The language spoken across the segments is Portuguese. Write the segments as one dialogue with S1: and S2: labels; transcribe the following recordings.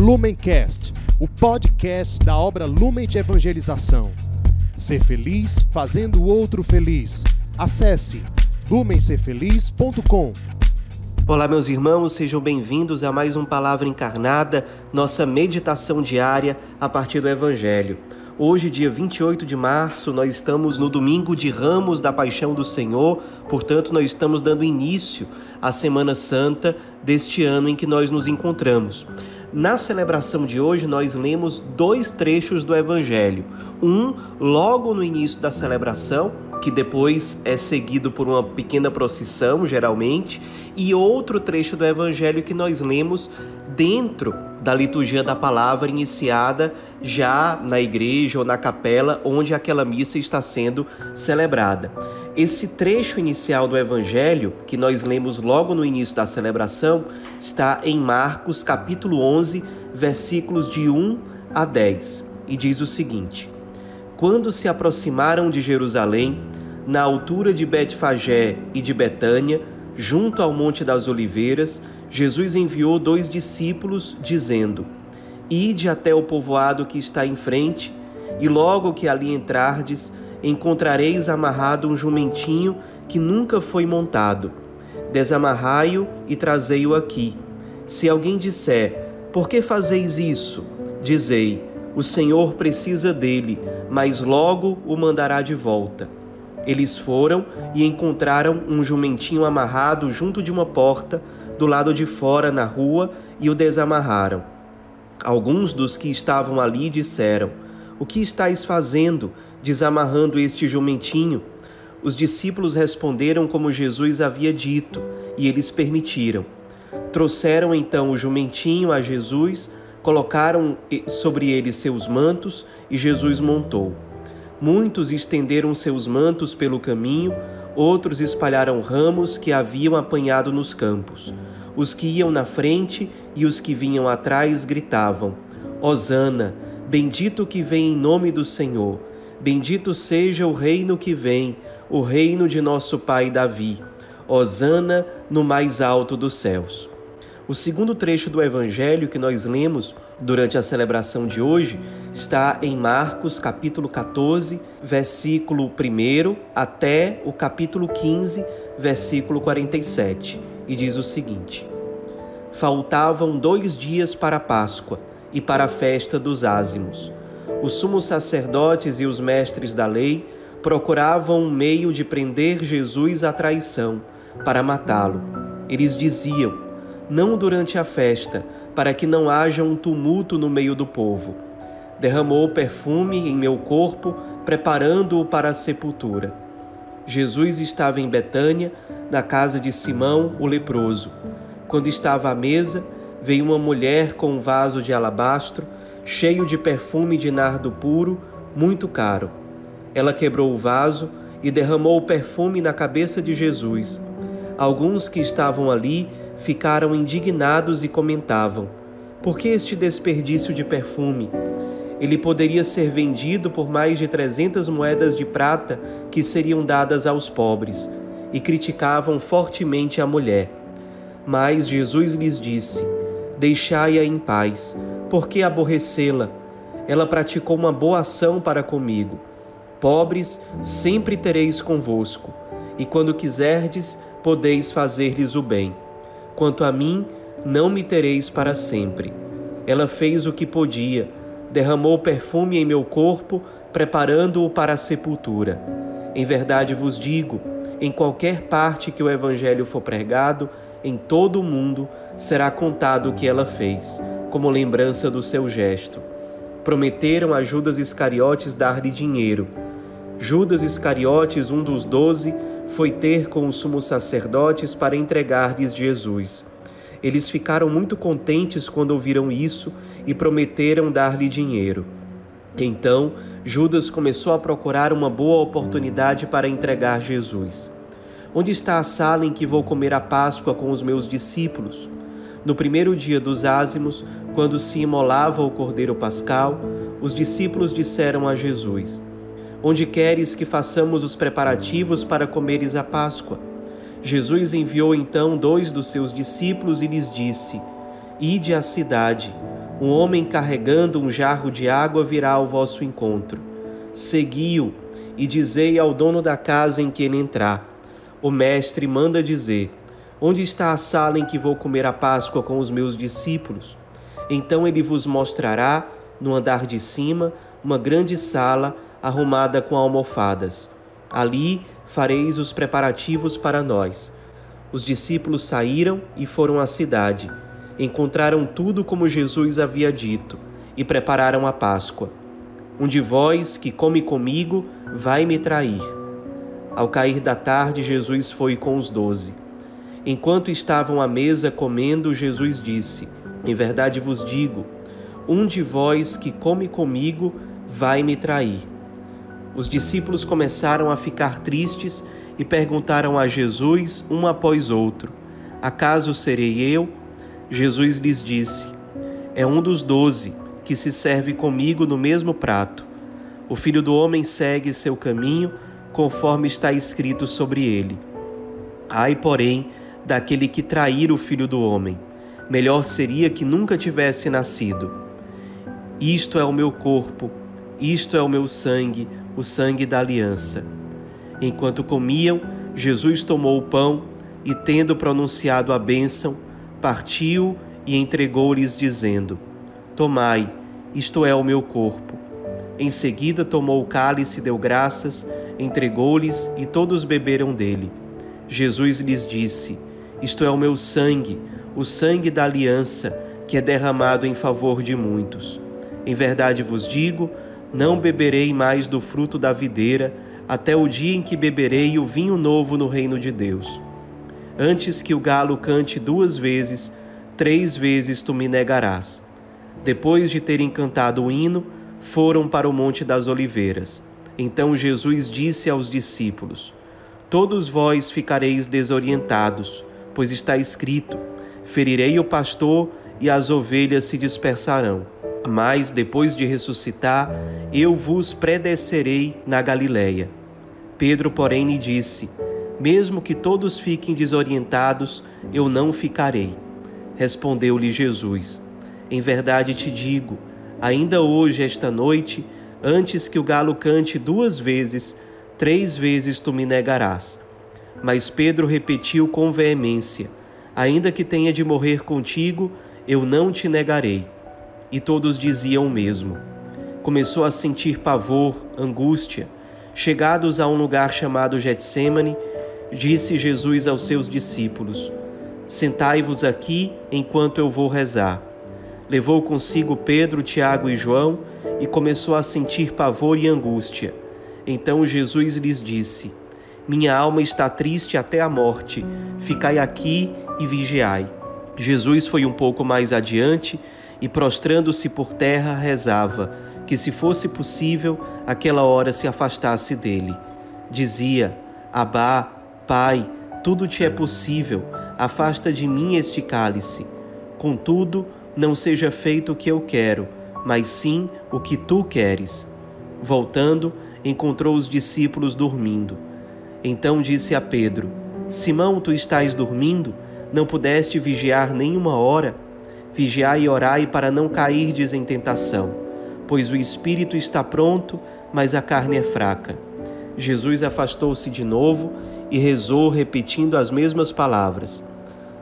S1: Lumencast, o podcast da obra Lumen de Evangelização. Ser feliz fazendo o outro feliz. Acesse lumencerfeliz.com.
S2: Olá, meus irmãos, sejam bem-vindos a mais um Palavra Encarnada, nossa meditação diária a partir do Evangelho. Hoje, dia 28 de março, nós estamos no domingo de Ramos da Paixão do Senhor, portanto, nós estamos dando início à Semana Santa deste ano em que nós nos encontramos. Na celebração de hoje, nós lemos dois trechos do Evangelho. Um, logo no início da celebração, que depois é seguido por uma pequena procissão, geralmente, e outro trecho do Evangelho que nós lemos dentro da liturgia da palavra iniciada já na igreja ou na capela onde aquela missa está sendo celebrada. Esse trecho inicial do Evangelho, que nós lemos logo no início da celebração, está em Marcos capítulo 11, versículos de 1 a 10, e diz o seguinte: Quando se aproximaram de Jerusalém, na altura de Betfagé e de Betânia, junto ao Monte das Oliveiras, Jesus enviou dois discípulos, dizendo: Ide até o povoado que está em frente, e logo que ali entrardes, encontrareis amarrado um jumentinho que nunca foi montado. Desamarrai-o e trazei-o aqui. Se alguém disser: Por que fazeis isso? Dizei: O Senhor precisa dele, mas logo o mandará de volta. Eles foram e encontraram um jumentinho amarrado junto de uma porta do lado de fora na rua e o desamarraram. Alguns dos que estavam ali disseram: O que estáis fazendo, desamarrando este jumentinho? Os discípulos responderam como Jesus havia dito, e eles permitiram. Trouxeram então o jumentinho a Jesus, colocaram sobre ele seus mantos e Jesus montou. Muitos estenderam seus mantos pelo caminho, outros espalharam ramos que haviam apanhado nos campos. Os que iam na frente e os que vinham atrás gritavam: Hosana, bendito que vem em nome do Senhor, bendito seja o reino que vem, o reino de nosso pai Davi. Hosana no mais alto dos céus. O segundo trecho do evangelho que nós lemos durante a celebração de hoje está em Marcos, capítulo 14, versículo 1 até o capítulo 15, versículo 47 e diz o seguinte: Faltavam dois dias para a Páscoa e para a festa dos ázimos. Os sumos sacerdotes e os mestres da lei procuravam um meio de prender Jesus à traição, para matá-lo. Eles diziam: Não durante a festa, para que não haja um tumulto no meio do povo. Derramou perfume em meu corpo, preparando-o para a sepultura. Jesus estava em Betânia, na casa de Simão, o leproso. Quando estava à mesa, veio uma mulher com um vaso de alabastro, cheio de perfume de nardo puro, muito caro. Ela quebrou o vaso e derramou o perfume na cabeça de Jesus. Alguns que estavam ali ficaram indignados e comentavam: Por que este desperdício de perfume? ele poderia ser vendido por mais de 300 moedas de prata que seriam dadas aos pobres, e criticavam fortemente a mulher. Mas Jesus lhes disse: Deixai-a em paz, porque aborrecê-la? Ela praticou uma boa ação para comigo. Pobres sempre tereis convosco, e quando quiserdes, podeis fazer-lhes o bem. Quanto a mim, não me tereis para sempre. Ela fez o que podia derramou perfume em meu corpo, preparando-o para a sepultura. Em verdade vos digo: em qualquer parte que o Evangelho for pregado, em todo o mundo será contado o que ela fez, como lembrança do seu gesto. Prometeram a Judas Iscariotes dar-lhe dinheiro. Judas Iscariotes, um dos doze, foi ter com os sumos sacerdotes para entregar-lhes Jesus. Eles ficaram muito contentes quando ouviram isso e prometeram dar-lhe dinheiro. Então, Judas começou a procurar uma boa oportunidade para entregar Jesus. Onde está a sala em que vou comer a Páscoa com os meus discípulos? No primeiro dia dos ázimos, quando se imolava o cordeiro pascal, os discípulos disseram a Jesus: Onde queres que façamos os preparativos para comeres a Páscoa? Jesus enviou então dois dos seus discípulos e lhes disse: Ide à cidade. Um homem carregando um jarro de água virá ao vosso encontro. Segui-o e dizei ao dono da casa em que ele entrar: O mestre manda dizer: Onde está a sala em que vou comer a Páscoa com os meus discípulos? Então ele vos mostrará, no andar de cima, uma grande sala arrumada com almofadas. Ali fareis os preparativos para nós. Os discípulos saíram e foram à cidade. Encontraram tudo como Jesus havia dito e prepararam a Páscoa. Um de vós que come comigo vai me trair. Ao cair da tarde, Jesus foi com os doze. Enquanto estavam à mesa comendo, Jesus disse: Em verdade vos digo, um de vós que come comigo vai me trair. Os discípulos começaram a ficar tristes e perguntaram a Jesus, um após outro: Acaso serei eu? Jesus lhes disse: É um dos doze que se serve comigo no mesmo prato. O filho do homem segue seu caminho, conforme está escrito sobre ele. Ai, porém, daquele que trair o filho do homem. Melhor seria que nunca tivesse nascido. Isto é o meu corpo, isto é o meu sangue, o sangue da aliança. Enquanto comiam, Jesus tomou o pão e, tendo pronunciado a bênção, partiu e entregou-lhes, dizendo: Tomai, isto é o meu corpo. Em seguida tomou o cálice, deu graças, entregou-lhes e todos beberam dele. Jesus lhes disse: Isto é o meu sangue, o sangue da aliança, que é derramado em favor de muitos. Em verdade vos digo, não beberei mais do fruto da videira, até o dia em que beberei o vinho novo no reino de Deus. Antes que o galo cante duas vezes, três vezes tu me negarás. Depois de terem cantado o hino, foram para o Monte das Oliveiras. Então Jesus disse aos discípulos: Todos vós ficareis desorientados, pois está escrito: Ferirei o pastor e as ovelhas se dispersarão. Mas depois de ressuscitar, eu vos predescerei na Galileia. Pedro, porém, lhe disse: Mesmo que todos fiquem desorientados, eu não ficarei. Respondeu-lhe Jesus: Em verdade te digo, ainda hoje, esta noite, antes que o galo cante duas vezes, três vezes tu me negarás. Mas Pedro repetiu com veemência: Ainda que tenha de morrer contigo, eu não te negarei e todos diziam o mesmo. Começou a sentir pavor, angústia. Chegados a um lugar chamado Getsemane, disse Jesus aos seus discípulos: Sentai-vos aqui enquanto eu vou rezar. Levou consigo Pedro, Tiago e João e começou a sentir pavor e angústia. Então Jesus lhes disse: Minha alma está triste até a morte. Ficai aqui e vigiai. Jesus foi um pouco mais adiante e, prostrando-se por terra, rezava que, se fosse possível, aquela hora se afastasse dele. Dizia: Abá, Pai, tudo te é possível, afasta de mim este cálice. Contudo, não seja feito o que eu quero, mas sim o que tu queres. Voltando, encontrou os discípulos dormindo. Então disse a Pedro: Simão, tu estás dormindo? Não pudeste vigiar nem uma hora? Vigiai e orai para não cairdes em tentação, pois o espírito está pronto, mas a carne é fraca. Jesus afastou-se de novo e rezou, repetindo as mesmas palavras.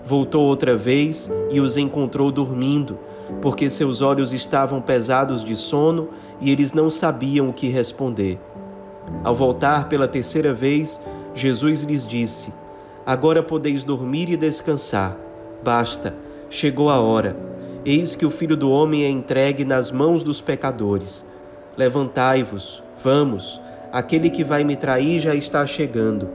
S2: Voltou outra vez e os encontrou dormindo, porque seus olhos estavam pesados de sono e eles não sabiam o que responder. Ao voltar pela terceira vez, Jesus lhes disse: Agora podeis dormir e descansar. Basta chegou a hora. Eis que o Filho do Homem é entregue nas mãos dos pecadores. Levantai-vos, vamos, aquele que vai me trair já está chegando.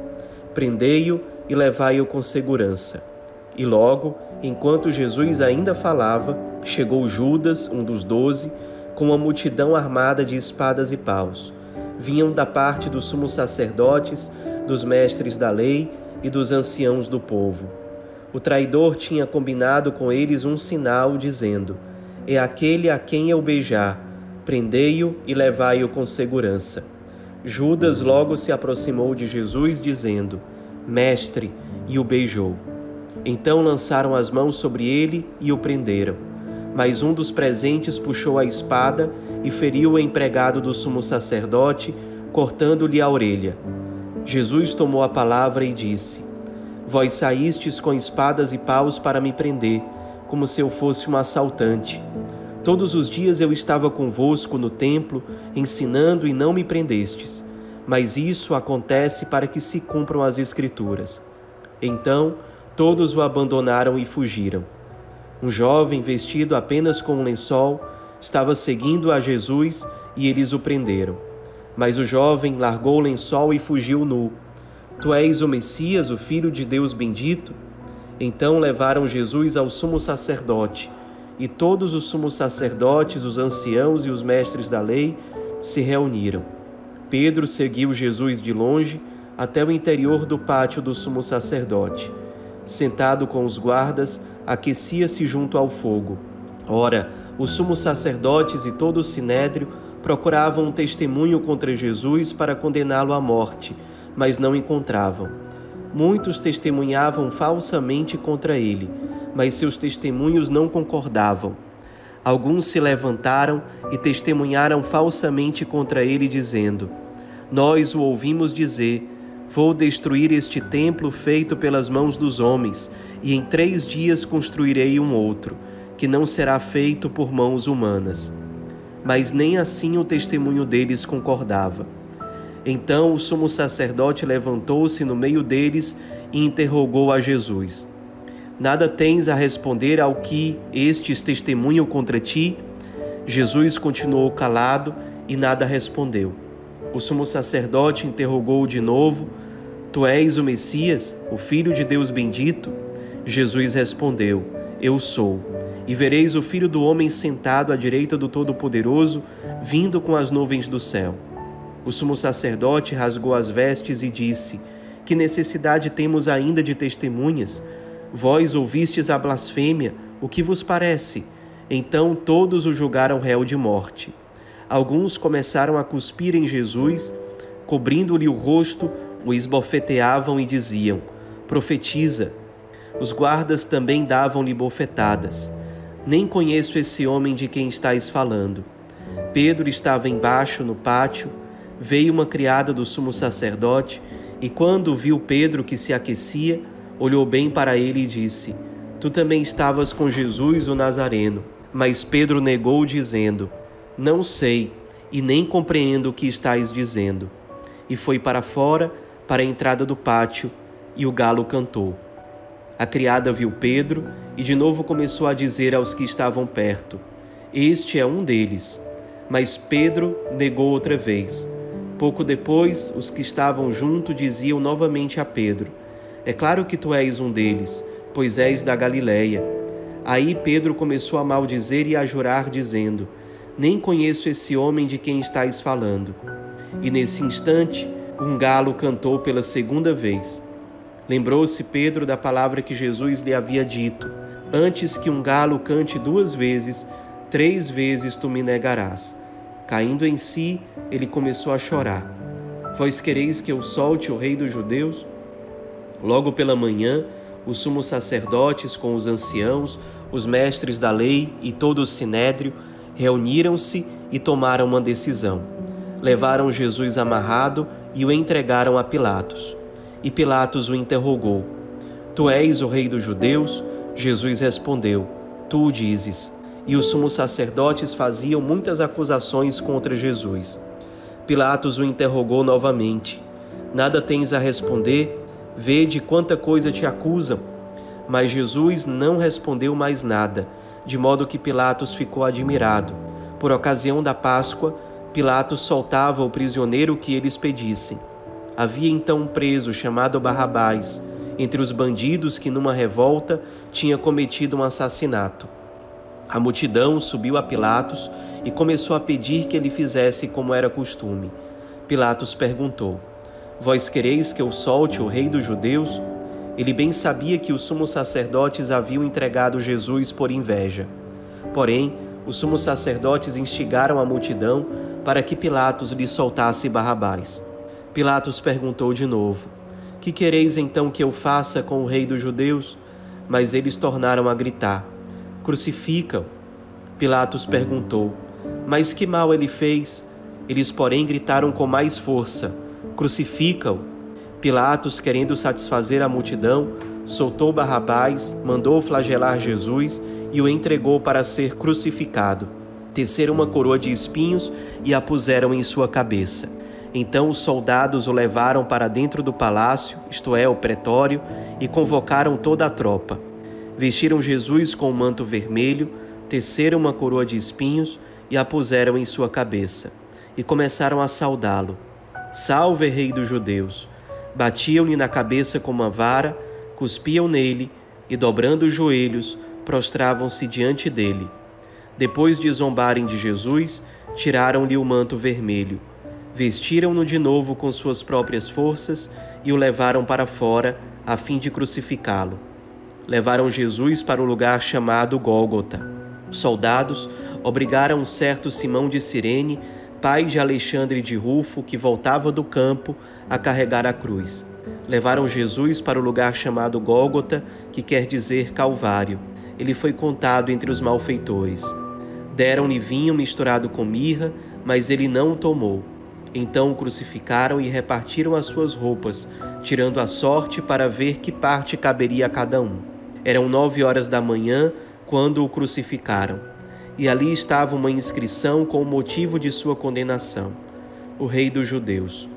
S2: Prendei-o e levai-o com segurança. E logo, enquanto Jesus ainda falava, chegou Judas, um dos doze, com uma multidão armada de espadas e paus. Vinham da parte dos sumos sacerdotes, dos mestres da lei e dos anciãos do povo o traidor tinha combinado com eles um sinal, dizendo: É aquele a quem eu beijar, prendei-o e levai-o com segurança. Judas logo se aproximou de Jesus, dizendo: Mestre, e o beijou. Então lançaram as mãos sobre ele e o prenderam. Mas um dos presentes puxou a espada e feriu o empregado do sumo sacerdote, cortando-lhe a orelha. Jesus tomou a palavra e disse: Vós saístes com espadas e paus para me prender, como se eu fosse um assaltante. Todos os dias eu estava convosco no templo, ensinando e não me prendestes. Mas isso acontece para que se cumpram as Escrituras. Então todos o abandonaram e fugiram. Um jovem vestido apenas com um lençol estava seguindo a Jesus e eles o prenderam. Mas o jovem largou o lençol e fugiu nu. Tu és o Messias, o Filho de Deus bendito? Então levaram Jesus ao sumo sacerdote, e todos os sumos sacerdotes, os anciãos e os mestres da lei se reuniram. Pedro seguiu Jesus de longe até o interior do pátio do sumo sacerdote. Sentado com os guardas, aquecia-se junto ao fogo. Ora, os sumos sacerdotes e todo o sinédrio procuravam um testemunho contra Jesus para condená-lo à morte, mas não encontravam. Muitos testemunhavam falsamente contra ele, mas seus testemunhos não concordavam. Alguns se levantaram e testemunharam falsamente contra ele, dizendo: Nós o ouvimos dizer Vou destruir este templo feito pelas mãos dos homens, e em três dias construirei um outro, que não será feito por mãos humanas. Mas nem assim o testemunho deles concordava. Então o sumo sacerdote levantou-se no meio deles e interrogou a Jesus: Nada tens a responder ao que estes testemunham contra ti? Jesus continuou calado e nada respondeu. O sumo sacerdote interrogou-o de novo Tu és o Messias, o Filho de Deus bendito? Jesus respondeu: Eu sou. E vereis o Filho do Homem sentado à direita do Todo-Poderoso, vindo com as nuvens do céu. O sumo sacerdote rasgou as vestes e disse: Que necessidade temos ainda de testemunhas? Vós ouvistes a blasfêmia, o que vos parece? Então todos o julgaram réu de morte. Alguns começaram a cuspir em Jesus, cobrindo-lhe o rosto o esbofeteavam e diziam: Profetiza. Os guardas também davam-lhe bofetadas. Nem conheço esse homem de quem estáis falando. Pedro estava embaixo no pátio. Veio uma criada do sumo sacerdote e, quando viu Pedro que se aquecia, olhou bem para ele e disse: Tu também estavas com Jesus o Nazareno. Mas Pedro negou, dizendo: Não sei e nem compreendo o que estáis dizendo. E foi para fora para a entrada do pátio e o galo cantou. A criada viu Pedro e de novo começou a dizer aos que estavam perto: Este é um deles. Mas Pedro negou outra vez. Pouco depois, os que estavam junto diziam novamente a Pedro: É claro que tu és um deles, pois és da Galileia. Aí Pedro começou a maldizer e a jurar, dizendo: Nem conheço esse homem de quem estáis falando. E nesse instante, um galo cantou pela segunda vez. Lembrou-se Pedro da palavra que Jesus lhe havia dito: Antes que um galo cante duas vezes, três vezes tu me negarás. Caindo em si, ele começou a chorar. Vós quereis que eu solte o rei dos judeus? Logo pela manhã, os sumos sacerdotes com os anciãos, os mestres da lei e todo o sinédrio reuniram-se e tomaram uma decisão. Levaram Jesus amarrado e o entregaram a Pilatos. E Pilatos o interrogou: Tu és o rei dos judeus? Jesus respondeu: Tu o dizes. E os sumos sacerdotes faziam muitas acusações contra Jesus. Pilatos o interrogou novamente: Nada tens a responder? Vede quanta coisa te acusam. Mas Jesus não respondeu mais nada, de modo que Pilatos ficou admirado. Por ocasião da Páscoa, Pilatos soltava o prisioneiro que eles pedissem. Havia então um preso chamado Barrabás, entre os bandidos que numa revolta tinha cometido um assassinato. A multidão subiu a Pilatos e começou a pedir que ele fizesse como era costume. Pilatos perguntou: Vós quereis que eu solte o rei dos judeus? Ele bem sabia que os sumos sacerdotes haviam entregado Jesus por inveja. Porém, os sumos sacerdotes instigaram a multidão para que Pilatos lhe soltasse Barrabás. Pilatos perguntou de novo: Que quereis então que eu faça com o rei dos judeus? Mas eles tornaram a gritar: Crucificam! Pilatos perguntou: Mas que mal ele fez? Eles, porém, gritaram com mais força: Crucifica-o! Pilatos, querendo satisfazer a multidão, soltou Barrabás, mandou flagelar Jesus e o entregou para ser crucificado. Teceram uma coroa de espinhos e a puseram em sua cabeça. Então os soldados o levaram para dentro do palácio, isto é, o pretório, e convocaram toda a tropa. Vestiram Jesus com um manto vermelho, teceram uma coroa de espinhos e a puseram em sua cabeça. E começaram a saudá-lo. Salve, Rei dos Judeus! Batiam-lhe na cabeça com uma vara, cuspiam nele e, dobrando os joelhos, prostravam-se diante dele. Depois de zombarem de Jesus, tiraram-lhe o manto vermelho, vestiram-no de novo com suas próprias forças e o levaram para fora, a fim de crucificá-lo. Levaram Jesus para o lugar chamado Gólgota. Os soldados obrigaram um certo Simão de Cirene, pai de Alexandre de Rufo, que voltava do campo, a carregar a cruz. Levaram Jesus para o lugar chamado Gólgota, que quer dizer Calvário. Ele foi contado entre os malfeitores. Deram-lhe vinho misturado com mirra, mas ele não o tomou. Então o crucificaram e repartiram as suas roupas, tirando a sorte para ver que parte caberia a cada um. Eram nove horas da manhã quando o crucificaram, e ali estava uma inscrição com o motivo de sua condenação: O Rei dos Judeus.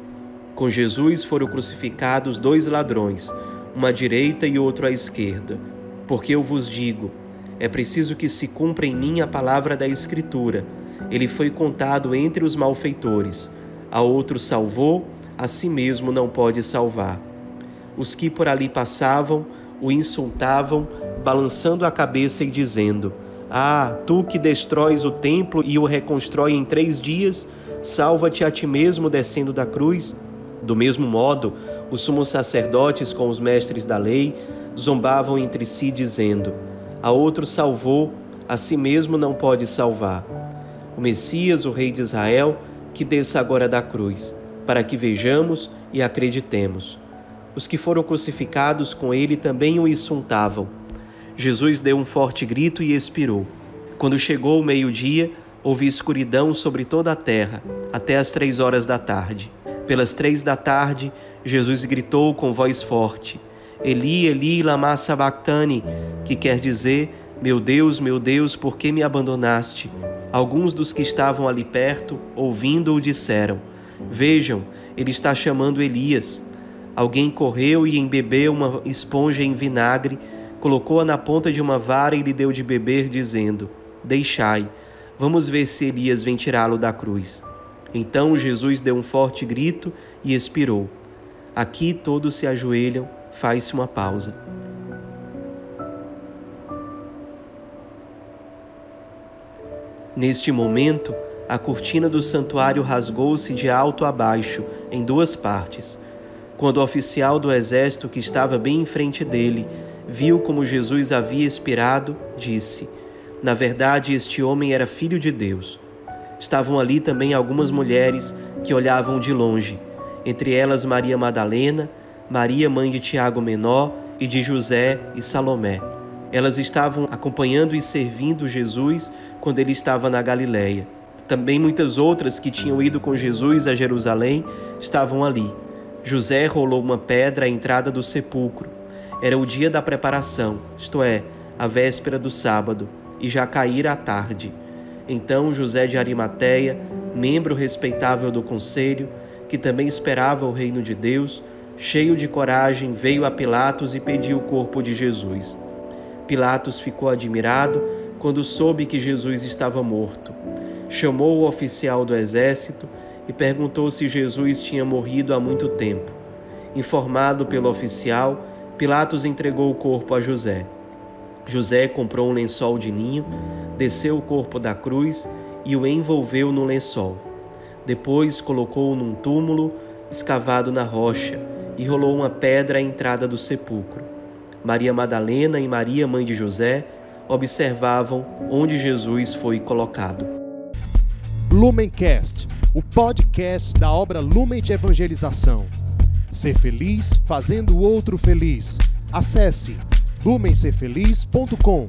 S2: Com Jesus foram crucificados dois ladrões, uma à direita e outro à esquerda. Porque eu vos digo, é preciso que se cumpra em mim a palavra da Escritura. Ele foi contado entre os malfeitores. A outro salvou, a si mesmo não pode salvar. Os que por ali passavam o insultavam, balançando a cabeça e dizendo: Ah, tu que destróis o templo e o reconstrói em três dias, salva-te a ti mesmo descendo da cruz. Do mesmo modo, os sumos sacerdotes com os mestres da lei zombavam entre si, dizendo: a outro salvou, a si mesmo não pode salvar. O Messias, o Rei de Israel, que desça agora da cruz, para que vejamos e acreditemos. Os que foram crucificados com ele também o insultavam. Jesus deu um forte grito e expirou. Quando chegou o meio-dia, houve escuridão sobre toda a terra, até as três horas da tarde. Pelas três da tarde, Jesus gritou com voz forte: Eli, Eli, lama sabachthani, que quer dizer: Meu Deus, meu Deus, por que me abandonaste? Alguns dos que estavam ali perto, ouvindo-o, disseram: Vejam, ele está chamando Elias. Alguém correu e embebeu uma esponja em vinagre, colocou-a na ponta de uma vara e lhe deu de beber, dizendo: Deixai, vamos ver se Elias vem tirá-lo da cruz. Então Jesus deu um forte grito e expirou. Aqui todos se ajoelham faz-se uma pausa. Neste momento, a cortina do santuário rasgou-se de alto a baixo, em duas partes. Quando o oficial do exército que estava bem em frente dele viu como Jesus havia expirado, disse: Na verdade, este homem era filho de Deus. Estavam ali também algumas mulheres que olhavam de longe, entre elas Maria Madalena, Maria, mãe de Tiago Menor, e de José e Salomé. Elas estavam acompanhando e servindo Jesus quando ele estava na Galiléia. Também muitas outras que tinham ido com Jesus a Jerusalém estavam ali. José rolou uma pedra à entrada do sepulcro. Era o dia da preparação, isto é, a véspera do sábado, e já caíra a tarde. Então José de Arimateia, membro respeitável do conselho, que também esperava o reino de Deus, cheio de coragem, veio a Pilatos e pediu o corpo de Jesus. Pilatos ficou admirado quando soube que Jesus estava morto. Chamou o oficial do exército e perguntou se Jesus tinha morrido há muito tempo. Informado pelo oficial, Pilatos entregou o corpo a José. José comprou um lençol de ninho, desceu o corpo da cruz e o envolveu no lençol. Depois colocou-o num túmulo escavado na rocha e rolou uma pedra à entrada do sepulcro. Maria Madalena e Maria, mãe de José, observavam onde Jesus foi colocado.
S1: Lumencast, o podcast da obra Lumen de Evangelização. Ser feliz fazendo o outro feliz. Acesse lumencerfeliz.com.